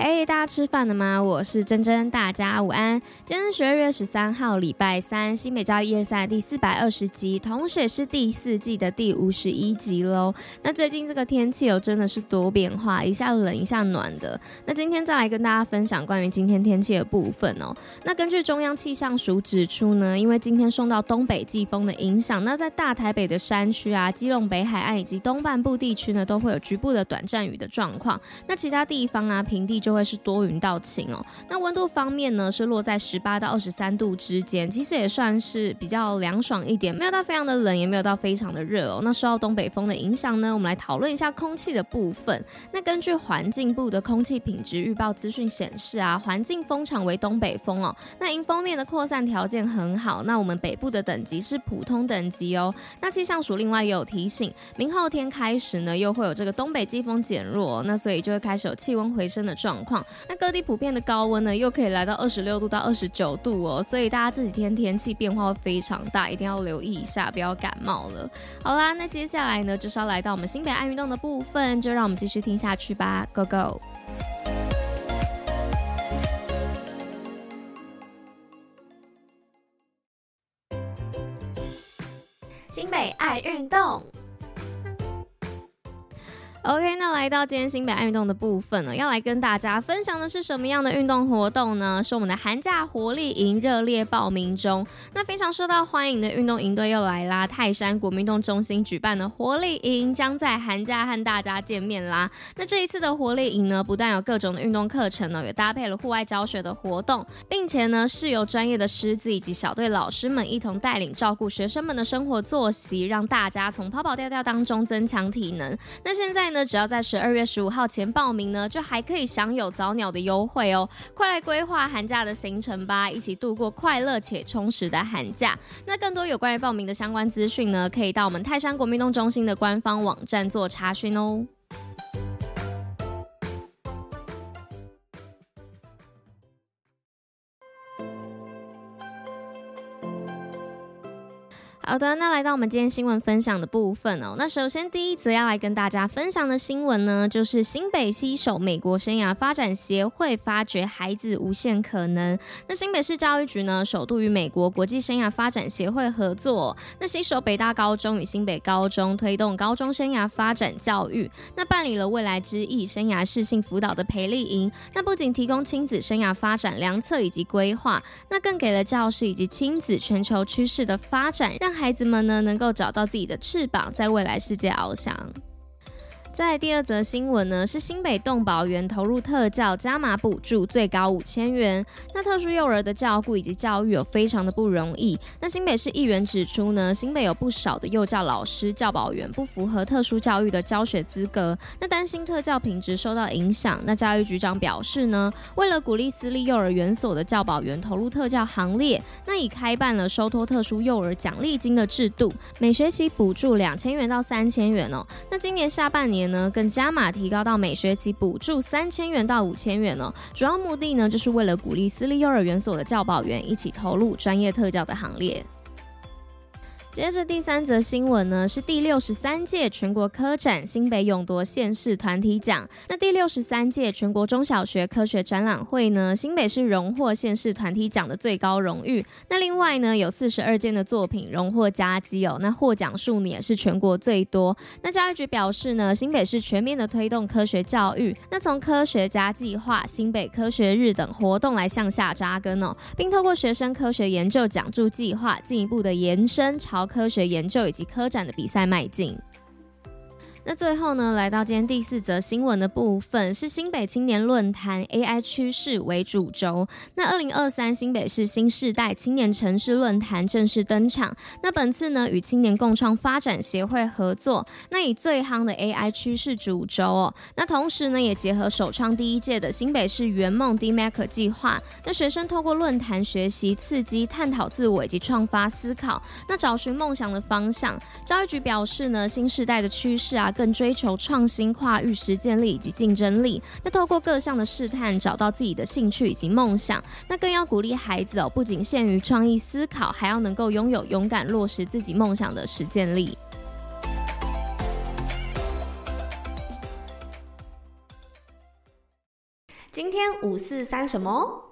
嘿大家吃饭了吗？我是珍珍，大家午安。今天是十二月十三号，礼拜三，新美教育一二三第四百二十集，同时也是第四季的第五十一集喽。那最近这个天气哦，真的是多变化，一下冷一下暖的。那今天再来跟大家分享关于今天天气的部分哦。那根据中央气象署指出呢，因为今天受到东北季风的影响，那在大台北的山区啊、基隆北海岸以及东半部地区呢，都会有局部的短暂雨的状况。那其他地方啊，平地就就会是多云到晴哦。那温度方面呢，是落在十八到二十三度之间，其实也算是比较凉爽一点，没有到非常的冷，也没有到非常的热哦。那受到东北风的影响呢，我们来讨论一下空气的部分。那根据环境部的空气品质预报资讯显示啊，环境风场为东北风哦。那迎风面的扩散条件很好。那我们北部的等级是普通等级哦。那气象署另外也有提醒，明后天开始呢，又会有这个东北季风减弱，那所以就会开始有气温回升的状况。那各地普遍的高温呢，又可以来到二十六度到二十九度哦，所以大家这几天天气变化会非常大，一定要留意一下，不要感冒了。好啦，那接下来呢，就是要来到我们新北爱运动的部分，就让我们继续听下去吧，Go Go！新北爱运动。OK，那来到今天新北爱运动的部分呢，要来跟大家分享的是什么样的运动活动呢？是我们的寒假活力营热烈报名中。那非常受到欢迎的运动营队又来啦！泰山国民运动中心举办的活力营将在寒假和大家见面啦。那这一次的活力营呢，不但有各种的运动课程呢，也搭配了户外教学的活动，并且呢是由专业的师资以及小队老师们一同带领照顾学生们的生活作息，让大家从跑跑跳跳当中增强体能。那现在呢？只要在十二月十五号前报名呢，就还可以享有早鸟的优惠哦！快来规划寒假的行程吧，一起度过快乐且充实的寒假。那更多有关于报名的相关资讯呢，可以到我们泰山国民运动中心的官方网站做查询哦。好的，那来到我们今天新闻分享的部分哦。那首先第一则要来跟大家分享的新闻呢，就是新北携手美国生涯发展协会，发掘孩子无限可能。那新北市教育局呢，首度与美国国际生涯发展协会合作，那携手北大高中与新北高中，推动高中生涯发展教育。那办理了未来之翼生涯适性辅导的培力营。那不仅提供亲子生涯发展良策以及规划，那更给了教师以及亲子全球趋势的发展，让孩子们呢，能够找到自己的翅膀，在未来世界翱翔。在第二则新闻呢，是新北动保员投入特教加码补助，最高五千元。那特殊幼儿的照顾以及教育有非常的不容易。那新北市议员指出呢，新北有不少的幼教老师、教保员不符合特殊教育的教学资格，那担心特教品质受到影响。那教育局长表示呢，为了鼓励私立幼儿园所的教保员投入特教行列，那已开办了收托特殊幼儿奖励金的制度，每学期补助两千元到三千元哦。那今年下半年呢，更加码提高到每学期补助三千元到五千元呢。主要目的呢，就是为了鼓励私立幼儿园所的教保员一起投入专业特教的行列。接着第三则新闻呢，是第六十三届全国科展新北勇夺县市团体奖。那第六十三届全国中小学科学展览会呢，新北市荣获县市团体奖的最高荣誉。那另外呢，有四十二件的作品荣获佳绩哦。那获奖数也是全国最多。那教育局表示呢，新北市全面的推动科学教育，那从科学家计划、新北科学日等活动来向下扎根哦，并透过学生科学研究奖助计划，进一步的延伸朝科学研究以及科展的比赛迈进。那最后呢，来到今天第四则新闻的部分，是新北青年论坛 AI 趋势为主轴。那二零二三新北市新世代青年城市论坛正式登场。那本次呢，与青年共创发展协会合作，那以最夯的 AI 趋势主轴哦。那同时呢，也结合首创第一届的新北市圆梦 D Maker 计划。那学生透过论坛学习，刺激探讨自我以及创发思考，那找寻梦想的方向。教育局表示呢，新世代的趋势啊。更追求创新、跨域实践力以及竞争力。那透过各项的试探，找到自己的兴趣以及梦想。那更要鼓励孩子哦，不仅限于创意思考，还要能够拥有勇敢落实自己梦想的实践力。今天五四三什么？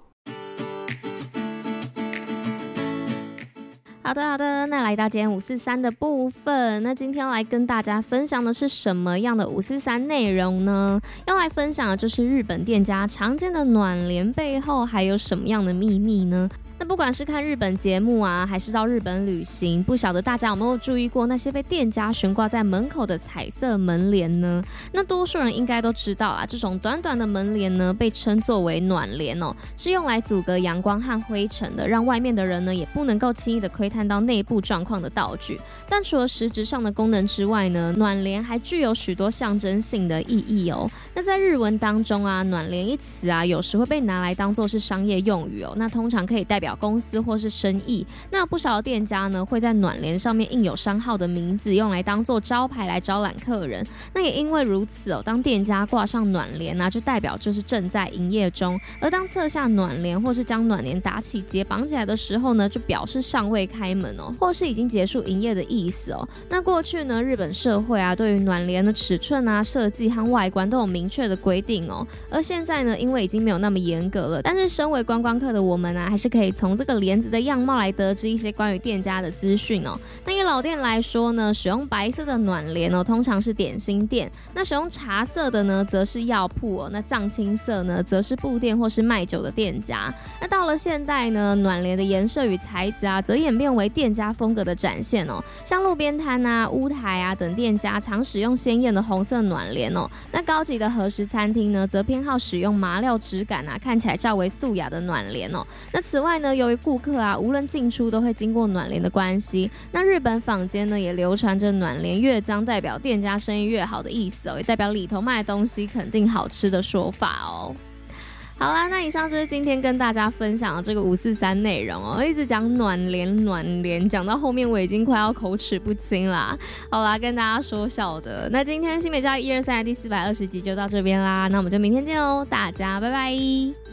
好的，好的，那来到今天五四三的部分，那今天要来跟大家分享的是什么样的五四三内容呢？要来分享的就是日本店家常见的暖帘背后还有什么样的秘密呢？那不管是看日本节目啊，还是到日本旅行，不晓得大家有没有注意过那些被店家悬挂在门口的彩色门帘呢？那多数人应该都知道啊，这种短短的门帘呢，被称作为暖帘哦，是用来阻隔阳光和灰尘的，让外面的人呢也不能够轻易的窥探到内部状况的道具。但除了实质上的功能之外呢，暖帘还具有许多象征性的意义哦。那在日文当中啊，暖帘一词啊，有时会被拿来当做是商业用语哦。那通常可以代表公司或是生意，那不少店家呢会在暖帘上面印有商号的名字，用来当做招牌来招揽客人。那也因为如此哦，当店家挂上暖帘呢，就代表就是正在营业中；而当撤下暖帘或是将暖帘打起结绑起来的时候呢，就表示尚未开门哦，或是已经结束营业的意思哦。那过去呢，日本社会啊，对于暖帘的尺寸啊、设计和外观都有明确的规定哦。而现在呢，因为已经没有那么严格了，但是身为观光客的我们啊，还是可以从这个帘子的样貌来得知一些关于店家的资讯哦。那以老店来说呢，使用白色的暖帘哦，通常是点心店；那使用茶色的呢，则是药铺哦；那藏青色呢，则是布店或是卖酒的店家。那到了现代呢，暖帘的颜色与材质啊，则演变为店家风格的展现哦。像路边摊啊、屋台啊等店家常使用鲜艳的红色暖帘哦。那高级的和食餐厅呢，则偏好使用麻料质感啊，看起来较为素雅的暖帘哦。那此外呢，由于顾客啊，无论进出都会经过暖帘的关系。那日本坊间呢，也流传着暖帘越脏代表店家生意越好的意思哦，也代表里头卖的东西肯定好吃的说法哦。好啦，那以上就是今天跟大家分享的这个五四三内容哦。一直讲暖帘暖帘，讲到后面我已经快要口齿不清啦。好啦，跟大家说笑的。那今天新北教育一二三的第四百二十集就到这边啦，那我们就明天见哦，大家拜拜。